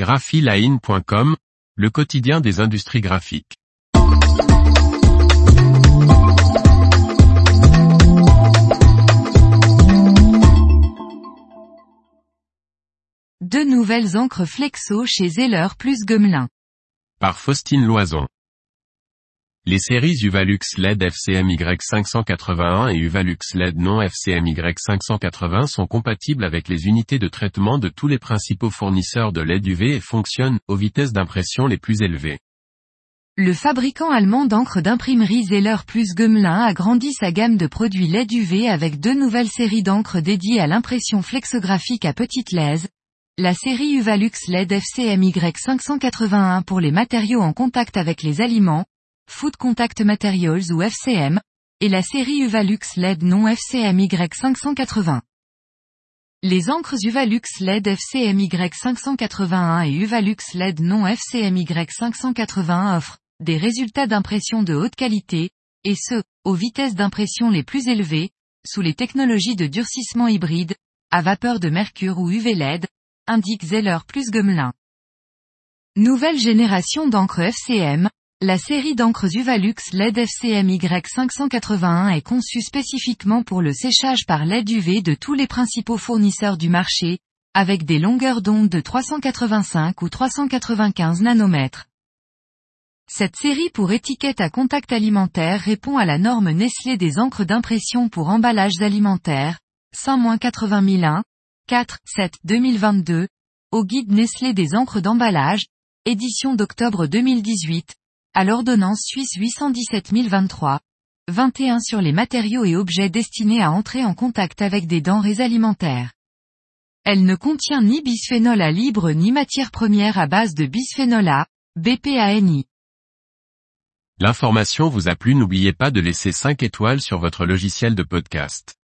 graphiline.com, le quotidien des industries graphiques. Deux nouvelles encres Flexo chez Zeller plus Gumlin. Par Faustine Loison. Les séries Uvalux LED FCMY 581 et Uvalux LED non FCMY 580 sont compatibles avec les unités de traitement de tous les principaux fournisseurs de LED UV et fonctionnent aux vitesses d'impression les plus élevées. Le fabricant allemand d'encre d'imprimerie Zeller plus Gumlin a grandi sa gamme de produits LED UV avec deux nouvelles séries d'encre dédiées à l'impression flexographique à petite lèse, la série Uvalux LED FCMY 581 pour les matériaux en contact avec les aliments, Food Contact Materials ou FCM, et la série Uvalux LED non FCMY 580. Les encres Uvalux LED FCMY 581 et Uvalux LED non FCMY 581 offrent des résultats d'impression de haute qualité, et ce, aux vitesses d'impression les plus élevées, sous les technologies de durcissement hybride, à vapeur de mercure ou UV LED, indique Zeller plus Gumlin. Nouvelle génération d'encre FCM, la série d'encres Uvalux LED FCM Y581 est conçue spécifiquement pour le séchage par LED UV de tous les principaux fournisseurs du marché, avec des longueurs d'onde de 385 ou 395 nanomètres. Cette série pour étiquette à contact alimentaire répond à la norme Nestlé des encres d'impression pour emballages alimentaires, 5-80001, 4, 7, 2022, au guide Nestlé des encres d'emballage, édition d'octobre 2018, à l'ordonnance suisse 817 023, 21 sur les matériaux et objets destinés à entrer en contact avec des denrées alimentaires. Elle ne contient ni bisphénol A libre ni matière première à base de bisphénol A, BPANI. L'information vous a plu n'oubliez pas de laisser 5 étoiles sur votre logiciel de podcast.